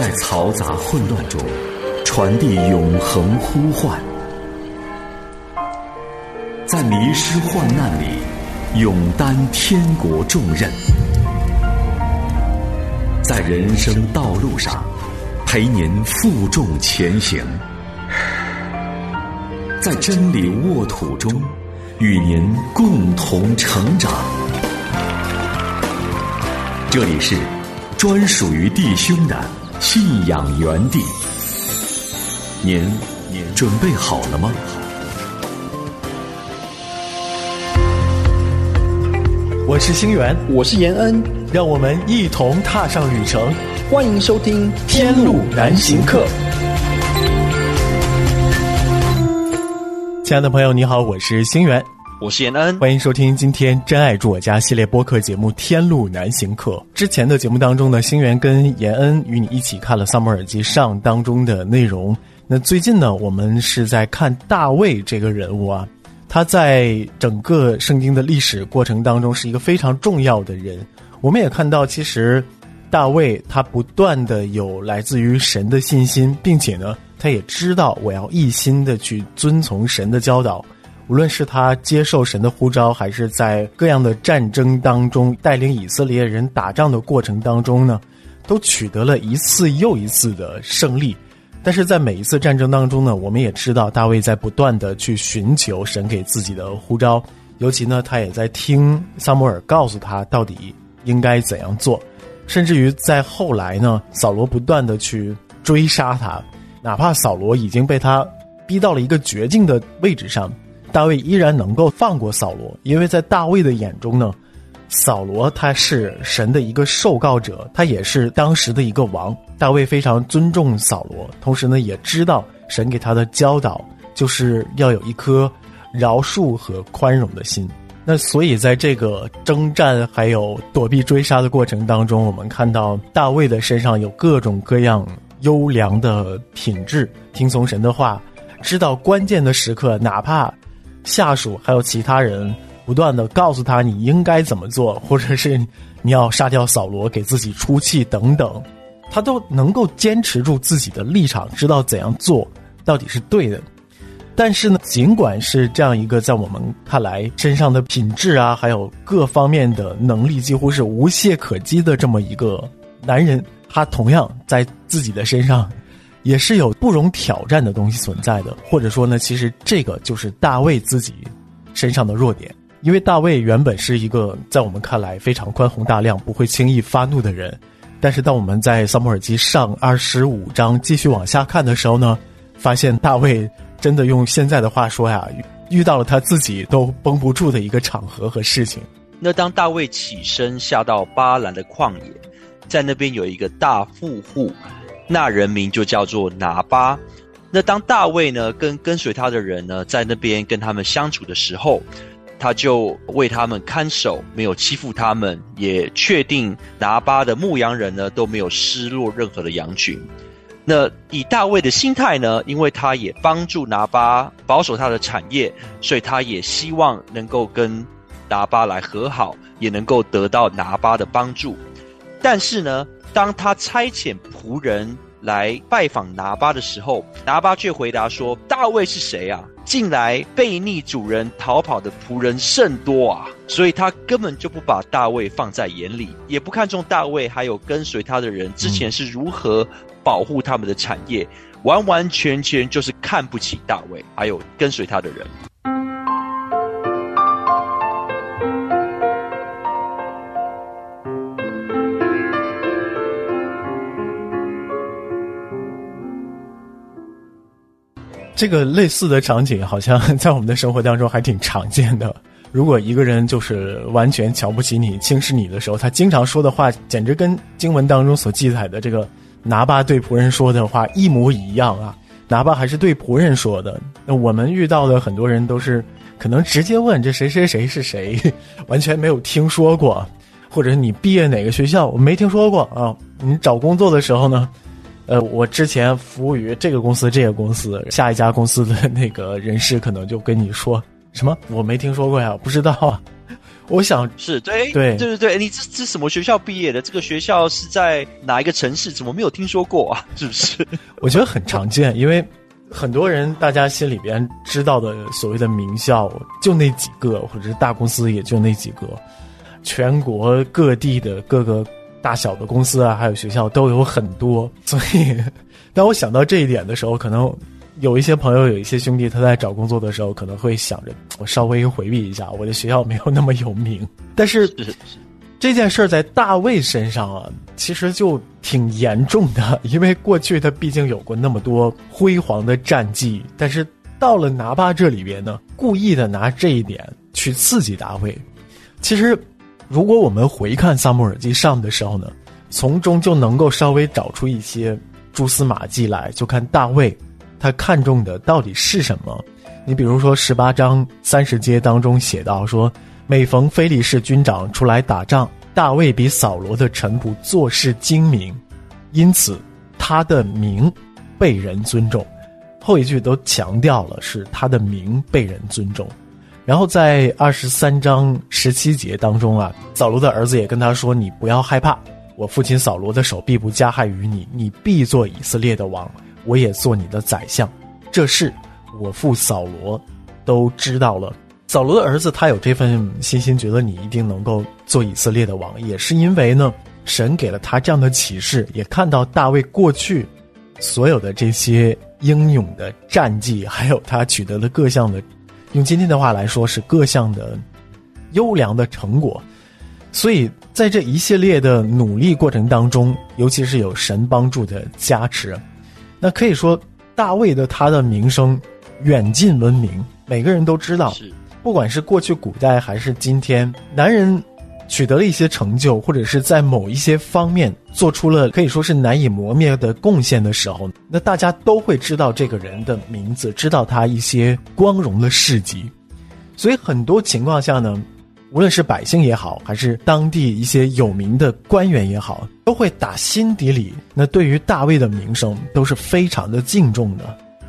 在嘈杂混乱中传递永恒呼唤，在迷失患难里勇担天国重任，在人生道路上陪您负重前行，在真理沃土中与您共同成长。这里是专属于弟兄的信仰原地，您您准备好了吗？我是星源，我是延恩，让我们一同踏上旅程。欢迎收听《天路难行客》。亲爱的朋友，你好，我是星源。我是延恩，欢迎收听今天“真爱住我家”系列播客节目《天路难行客》。之前的节目当中呢，星源跟延恩与你一起看了《萨母耳记上》当中的内容。那最近呢，我们是在看大卫这个人物啊，他在整个圣经的历史过程当中是一个非常重要的人。我们也看到，其实大卫他不断的有来自于神的信心，并且呢，他也知道我要一心的去遵从神的教导。无论是他接受神的呼召，还是在各样的战争当中带领以色列人打仗的过程当中呢，都取得了一次又一次的胜利。但是在每一次战争当中呢，我们也知道大卫在不断的去寻求神给自己的呼召，尤其呢，他也在听萨摩尔告诉他到底应该怎样做。甚至于在后来呢，扫罗不断的去追杀他，哪怕扫罗已经被他逼到了一个绝境的位置上。大卫依然能够放过扫罗，因为在大卫的眼中呢，扫罗他是神的一个受告者，他也是当时的一个王。大卫非常尊重扫罗，同时呢也知道神给他的教导就是要有一颗饶恕和宽容的心。那所以在这个征战还有躲避追杀的过程当中，我们看到大卫的身上有各种各样优良的品质，听从神的话，知道关键的时刻，哪怕。下属还有其他人不断的告诉他你应该怎么做，或者是你要杀掉扫罗给自己出气等等，他都能够坚持住自己的立场，知道怎样做到底是对的。但是呢，尽管是这样一个在我们看来身上的品质啊，还有各方面的能力几乎是无懈可击的这么一个男人，他同样在自己的身上。也是有不容挑战的东西存在的，或者说呢，其实这个就是大卫自己身上的弱点。因为大卫原本是一个在我们看来非常宽宏大量、不会轻易发怒的人，但是当我们在撒母耳记上二十五章继续往下看的时候呢，发现大卫真的用现在的话说呀，遇到了他自己都绷不住的一个场合和事情。那当大卫起身下到巴兰的旷野，在那边有一个大富户。那人名就叫做拿巴。那当大卫呢跟跟随他的人呢在那边跟他们相处的时候，他就为他们看守，没有欺负他们，也确定拿巴的牧羊人呢都没有失落任何的羊群。那以大卫的心态呢，因为他也帮助拿巴保守他的产业，所以他也希望能够跟拿巴来和好，也能够得到拿巴的帮助。但是呢？当他差遣仆人来拜访拿巴的时候，拿巴却回答说：“大卫是谁啊？近来背逆主人逃跑的仆人甚多啊！”所以他根本就不把大卫放在眼里，也不看重大卫还有跟随他的人之前是如何保护他们的产业，完完全全就是看不起大卫还有跟随他的人。这个类似的场景好像 在我们的生活当中还挺常见的。如果一个人就是完全瞧不起你、轻视你的时候，他经常说的话，简直跟经文当中所记载的这个拿巴对仆人说的话一模一样啊！拿巴还是对仆人说的。那我们遇到的很多人都是可能直接问这谁谁谁是谁，完全没有听说过，或者你毕业哪个学校，我没听说过啊。你找工作的时候呢？呃，我之前服务于这个公司，这个公司下一家公司的那个人事可能就跟你说什么，我没听说过呀，不知道啊。我想是对对对对对，你这这什么学校毕业的？这个学校是在哪一个城市？怎么没有听说过啊？是不是？我觉得很常见，因为很多人大家心里边知道的所谓的名校就那几个，或者是大公司也就那几个，全国各地的各个大小的公司啊，还有学校都有很多，所以当我想到这一点的时候，可能。有一些朋友，有一些兄弟，他在找工作的时候，可能会想着我稍微回避一下，我的学校没有那么有名。但是这件事儿在大卫身上啊，其实就挺严重的，因为过去他毕竟有过那么多辉煌的战绩，但是到了拿巴这里边呢，故意的拿这一点去刺激大卫。其实，如果我们回看萨姆尔记上的时候呢，从中就能够稍微找出一些蛛丝马迹来，就看大卫。他看重的到底是什么？你比如说十八章三十节当中写到说，每逢菲利士军长出来打仗，大卫比扫罗的臣仆做事精明，因此他的名被人尊重。后一句都强调了是他的名被人尊重。然后在二十三章十七节当中啊，扫罗的儿子也跟他说：“你不要害怕，我父亲扫罗的手必不加害于你，你必做以色列的王。”我也做你的宰相，这事我父扫罗都知道了。扫罗的儿子他有这份信心，觉得你一定能够做以色列的王，也是因为呢，神给了他这样的启示，也看到大卫过去所有的这些英勇的战绩，还有他取得的各项的，用今天的话来说是各项的优良的成果。所以在这一系列的努力过程当中，尤其是有神帮助的加持。那可以说，大卫的他的名声远近闻名，每个人都知道。不管是过去古代还是今天，男人取得了一些成就，或者是在某一些方面做出了可以说是难以磨灭的贡献的时候，那大家都会知道这个人的名字，知道他一些光荣的事迹。所以很多情况下呢。无论是百姓也好，还是当地一些有名的官员也好，都会打心底里那对于大卫的名声都是非常的敬重的，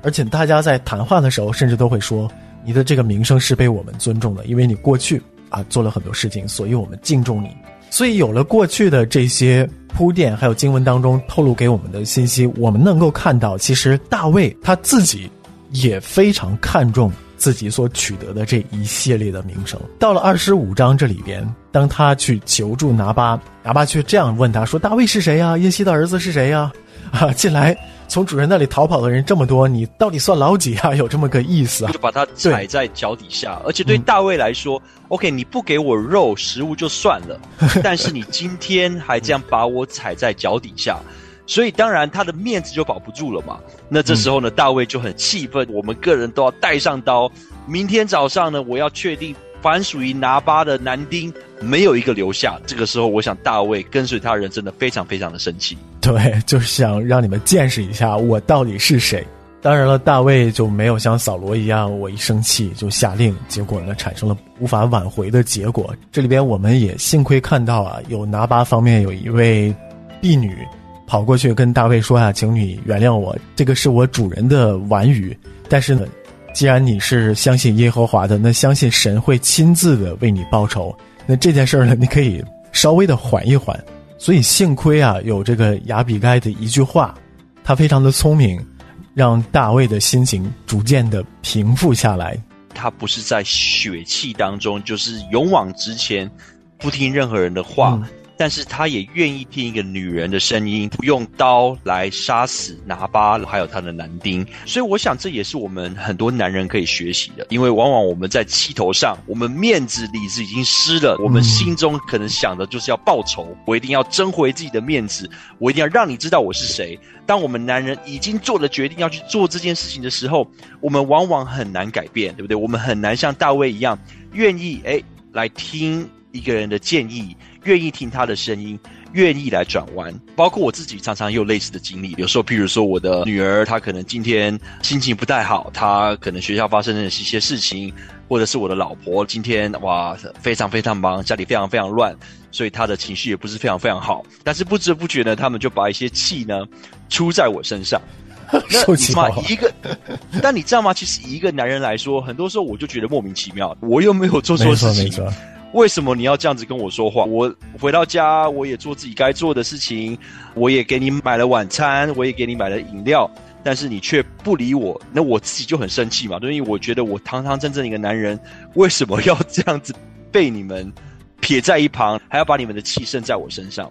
而且大家在谈话的时候，甚至都会说你的这个名声是被我们尊重的，因为你过去啊做了很多事情，所以我们敬重你。所以有了过去的这些铺垫，还有经文当中透露给我们的信息，我们能够看到，其实大卫他自己也非常看重。自己所取得的这一系列的名声，到了二十五章这里边，当他去求助拿巴，拿巴却这样问他说：“大卫是谁呀？耶西的儿子是谁呀？啊，进来从主人那里逃跑的人这么多，你到底算老几啊？有这么个意思啊？就把他踩在脚底下。而且对大卫来说，OK，你不给我肉食物就算了，但是你今天还这样把我踩在脚底下。”所以当然他的面子就保不住了嘛。那这时候呢，大卫就很气愤，我们个人都要带上刀。明天早上呢，我要确定凡属于拿巴的男丁没有一个留下。这个时候，我想大卫跟随他人真的非常非常的生气。对，就是想让你们见识一下我到底是谁。当然了，大卫就没有像扫罗一样，我一生气就下令，结果呢产生了无法挽回的结果。这里边我们也幸亏看到啊，有拿巴方面有一位婢女。跑过去跟大卫说啊，请你原谅我，这个是我主人的婉语。但是呢，既然你是相信耶和华的，那相信神会亲自的为你报仇。那这件事儿呢，你可以稍微的缓一缓。所以幸亏啊，有这个亚比该的一句话，他非常的聪明，让大卫的心情逐渐的平复下来。他不是在血气当中，就是勇往直前，不听任何人的话。但是他也愿意听一个女人的声音，用刀来杀死拿巴，还有他的男丁。所以我想这也是我们很多男人可以学习的，因为往往我们在气头上，我们面子里子已经湿了，我们心中可能想的就是要报仇，我一定要争回自己的面子，我一定要让你知道我是谁。当我们男人已经做了决定要去做这件事情的时候，我们往往很难改变，对不对？我们很难像大卫一样，愿意哎来听一个人的建议。愿意听他的声音，愿意来转弯。包括我自己，常常也有类似的经历。有时候，譬如说，我的女儿她可能今天心情不太好，她可能学校发生了一些事情，或者是我的老婆今天哇非常非常忙，家里非常非常乱，所以她的情绪也不是非常非常好。但是不知不觉呢，他们就把一些气呢出在我身上。受气嘛，一个，但你知道吗？其实一个男人来说，很多时候我就觉得莫名其妙，我又没有做错事情。为什么你要这样子跟我说话？我回到家，我也做自己该做的事情，我也给你买了晚餐，我也给你买了饮料，但是你却不理我，那我自己就很生气嘛。因为我觉得我堂堂正正一个男人，为什么要这样子被你们撇在一旁，还要把你们的气生在我身上？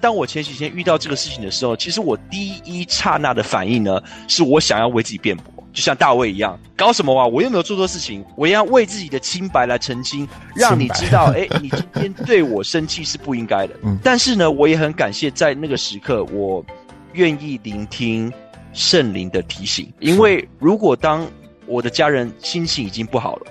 当我前几天遇到这个事情的时候，其实我第一刹那的反应呢，是我想要为自己辩驳。就像大卫一样，搞什么啊？我又没有做错事情，我要为自己的清白来澄清，让你知道，哎，你今天对我生气是不应该的。嗯，但是呢，我也很感谢在那个时刻，我愿意聆听圣灵的提醒，因为如果当我的家人心情已经不好了，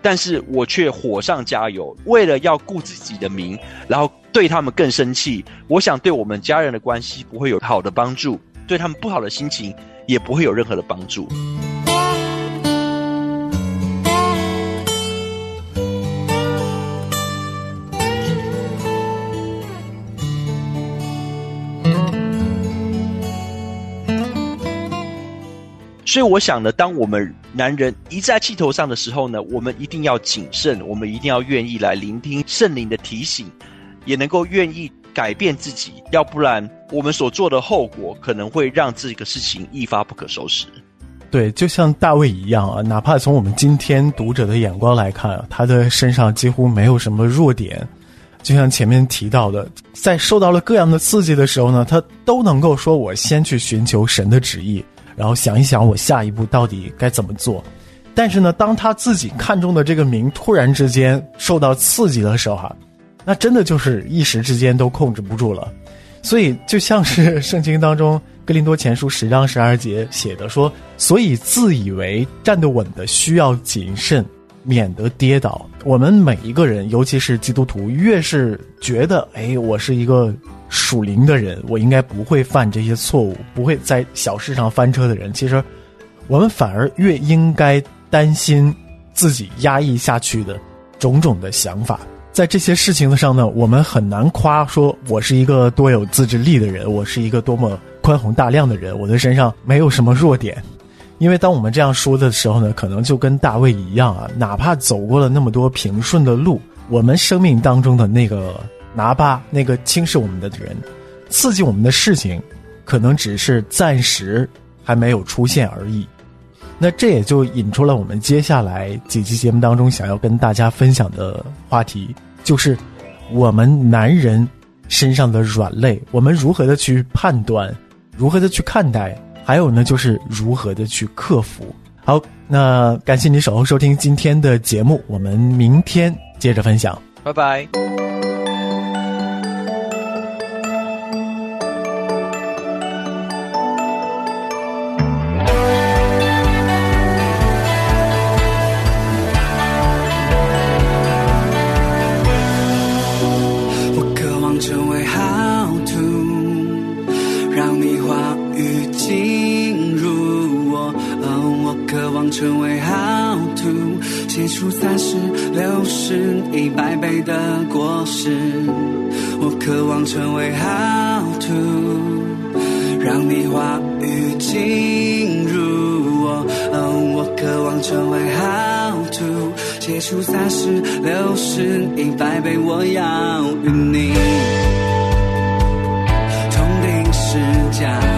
但是我却火上加油，为了要顾自己的名，然后对他们更生气，我想对我们家人的关系不会有好的帮助，对他们不好的心情。也不会有任何的帮助。所以，我想呢，当我们男人一在气头上的时候呢，我们一定要谨慎，我们一定要愿意来聆听圣灵的提醒，也能够愿意。改变自己，要不然我们所做的后果可能会让这个事情一发不可收拾。对，就像大卫一样啊，哪怕从我们今天读者的眼光来看，他的身上几乎没有什么弱点。就像前面提到的，在受到了各样的刺激的时候呢，他都能够说：“我先去寻求神的旨意，然后想一想我下一步到底该怎么做。”但是呢，当他自己看中的这个名突然之间受到刺激的时候，哈。那真的就是一时之间都控制不住了，所以就像是 圣经当中《格林多前书》十章十二节写的说：“所以自以为站得稳的，需要谨慎，免得跌倒。”我们每一个人，尤其是基督徒，越是觉得哎，我是一个属灵的人，我应该不会犯这些错误，不会在小事上翻车的人，其实我们反而越应该担心自己压抑下去的种种的想法。在这些事情上呢，我们很难夸说我是一个多有自制力的人，我是一个多么宽宏大量的人，我的身上没有什么弱点。因为当我们这样说的时候呢，可能就跟大卫一样啊，哪怕走过了那么多平顺的路，我们生命当中的那个拿巴，那个轻视我们的人，刺激我们的事情，可能只是暂时还没有出现而已。那这也就引出了我们接下来几期节目当中想要跟大家分享的话题，就是我们男人身上的软肋，我们如何的去判断，如何的去看待，还有呢，就是如何的去克服。好，那感谢你守候收听今天的节目，我们明天接着分享，拜拜。百倍的果实。我渴望成为好土，让你话语进入我。我渴望成为好土，结出三十、六十、一百倍，我要与你同定时间。